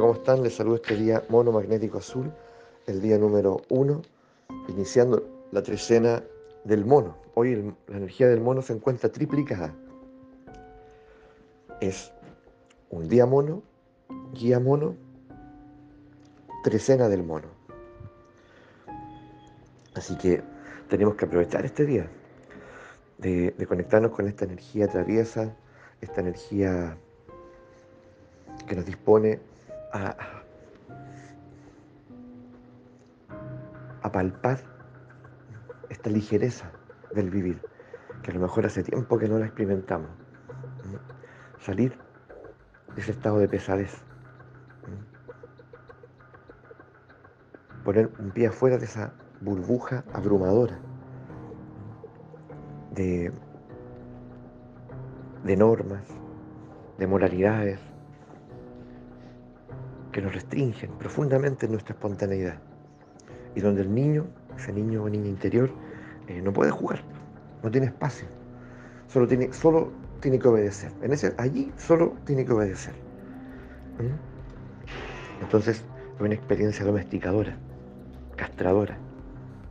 Hola, ¿cómo están? Les saludo este día mono magnético azul, el día número uno, iniciando la trecena del mono. Hoy la energía del mono se encuentra triplicada. Es un día mono, guía mono, trecena del mono. Así que tenemos que aprovechar este día de conectarnos con esta energía traviesa, esta energía que nos dispone a, palpar esta ligereza del vivir, que a lo mejor hace tiempo que no la experimentamos. Salir de ese estado de pesadez. Poner un pie afuera de esa burbuja abrumadora de, de normas, de moralidades que nos restringen profundamente nuestra espontaneidad y donde el niño, ese niño o niña interior, eh, no puede jugar, no tiene espacio, solo tiene, solo tiene que obedecer. En ese, allí solo tiene que obedecer. ¿Mm? Entonces es una experiencia domesticadora, castradora.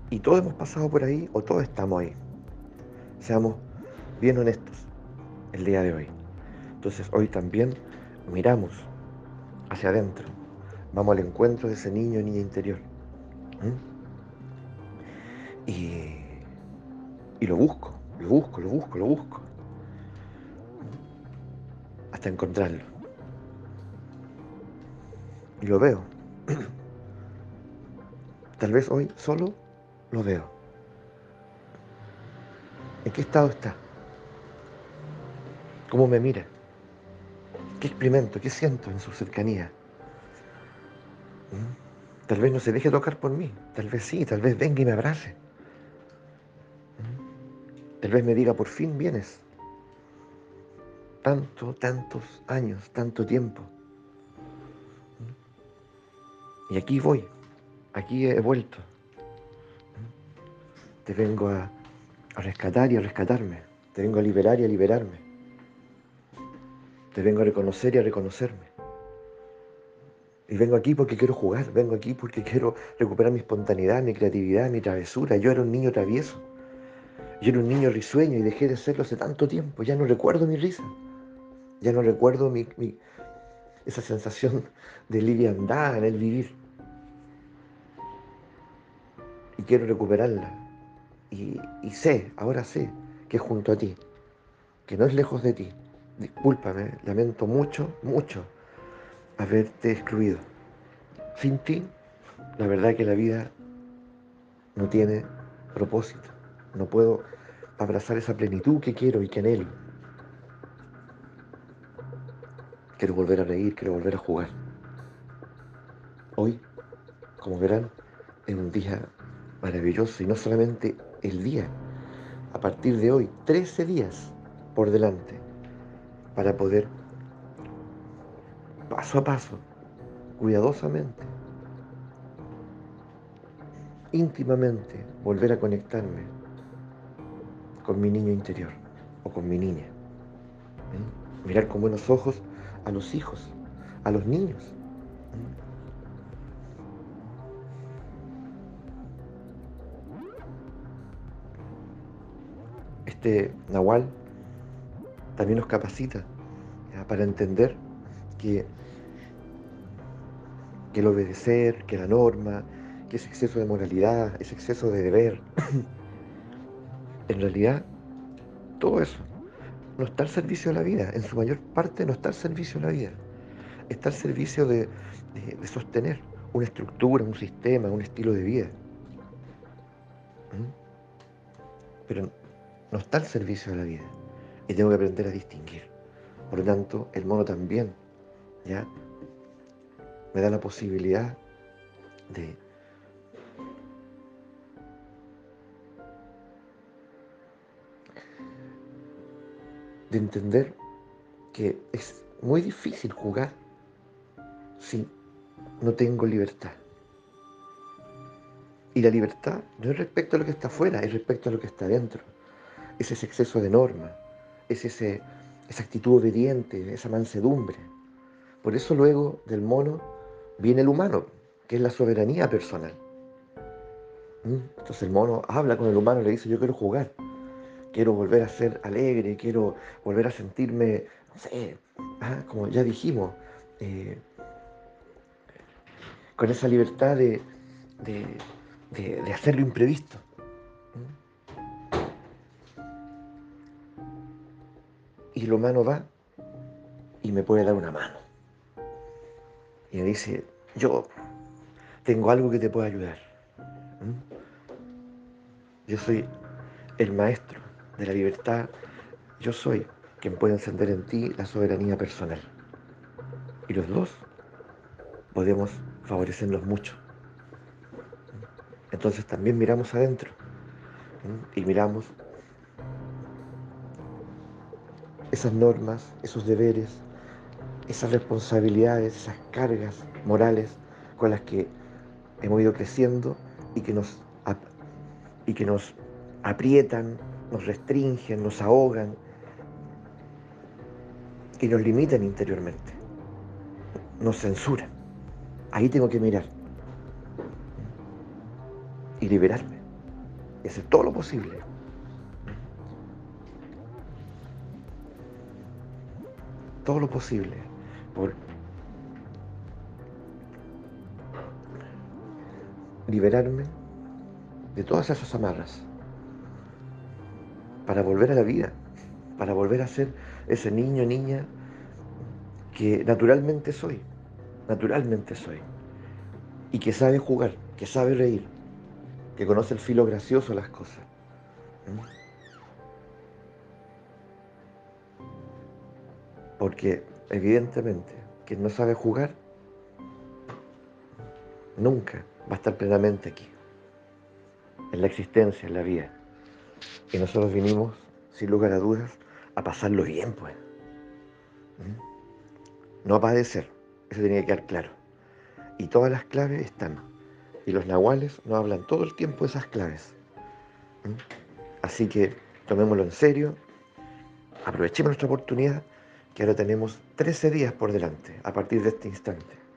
Y todos hemos pasado por ahí o todos estamos ahí. Seamos bien honestos el día de hoy. Entonces hoy también miramos hacia adentro. Vamos al encuentro de ese niño o niña interior. Y, y lo busco, lo busco, lo busco, lo busco. Hasta encontrarlo. Y lo veo. Tal vez hoy solo lo veo. ¿En qué estado está? ¿Cómo me mira? ¿Qué experimento? ¿Qué siento en su cercanía? ¿Mm? Tal vez no se deje tocar por mí, tal vez sí, tal vez venga y me abrace. ¿Mm? Tal vez me diga, por fin vienes. Tanto, tantos años, tanto tiempo. ¿Mm? Y aquí voy, aquí he vuelto. Te vengo a, a rescatar y a rescatarme. Te vengo a liberar y a liberarme. Te vengo a reconocer y a reconocerme. Y vengo aquí porque quiero jugar, vengo aquí porque quiero recuperar mi espontaneidad, mi creatividad, mi travesura. Yo era un niño travieso. Yo era un niño risueño y dejé de serlo hace tanto tiempo. Ya no recuerdo mi risa. Ya no recuerdo mi, esa sensación de liviandad en el vivir. Y quiero recuperarla. Y, y sé, ahora sé, que es junto a ti, que no es lejos de ti. Discúlpame, lamento mucho, mucho haberte excluido. Sin ti, la verdad que la vida no tiene propósito. No puedo abrazar esa plenitud que quiero y que anhelo. Quiero volver a reír, quiero volver a jugar. Hoy, como verán, es un día maravilloso y no solamente el día. A partir de hoy, 13 días por delante para poder paso a paso, cuidadosamente, íntimamente, volver a conectarme con mi niño interior o con mi niña. ¿Mm? Mirar con buenos ojos a los hijos, a los niños. ¿Mm? Este Nahual también nos capacita para entender que, que el obedecer, que la norma, que ese exceso de moralidad, ese exceso de deber, en realidad todo eso no está al servicio de la vida, en su mayor parte no está al servicio de la vida, está al servicio de, de- de sostener una estructura, un sistema, un estilo de vida. ¿Mm? Pero no está al servicio de la vida y tengo que aprender a distinguir. Por lo tanto, el mono también, ¿ya? Me da la posibilidad de de entender que es muy difícil jugar si no tengo libertad. Y la libertad no es respecto a lo que está afuera, es respecto a lo que está dentro. Es ese exceso de norma, es ese, esa actitud obediente, esa mansedumbre. Por eso luego del mono viene el humano, que es la soberanía personal. ¿Mm? Entonces el mono habla con el humano le dice, yo quiero jugar, quiero volver a ser alegre, quiero volver a sentirme, no sé, ah, como ya dijimos, eh, con esa libertad de, de, hacer lo imprevisto. Y el humano va y me puede dar una mano. Y me dice, yo tengo algo que te puede ayudar. Yo soy el maestro de la libertad. Yo soy quien puede encender en ti la soberanía personal. Y los dos podemos favorecernos mucho. Entonces también miramos adentro y miramos esas normas, esos deberes, esas responsabilidades, esas cargas morales con las que hemos ido creciendo y que nos, y que nos aprietan, nos restringen, nos ahogan y nos limitan interiormente, nos censuran. Ahí tengo que mirar y liberarme y hacer todo lo posible. Todo lo posible por liberarme de todas esas amarras para volver a la vida, para volver a ser ese niño, niña que naturalmente soy, naturalmente soy, y que sabe jugar, que sabe reír, que conoce el filo gracioso de las cosas. Porque evidentemente quien no sabe jugar nunca va a estar plenamente aquí, en la existencia, en la vida. Y nosotros vinimos, sin lugar a dudas, a pasarlo bien, pues. No a padecer, eso tenía que quedar claro. Y todas las claves están. Y los nahuales nos hablan todo el tiempo esas claves. Así que tomémoslo en serio, aprovechemos nuestra oportunidad, que ahora tenemos 13 días por delante, a partir de este instante.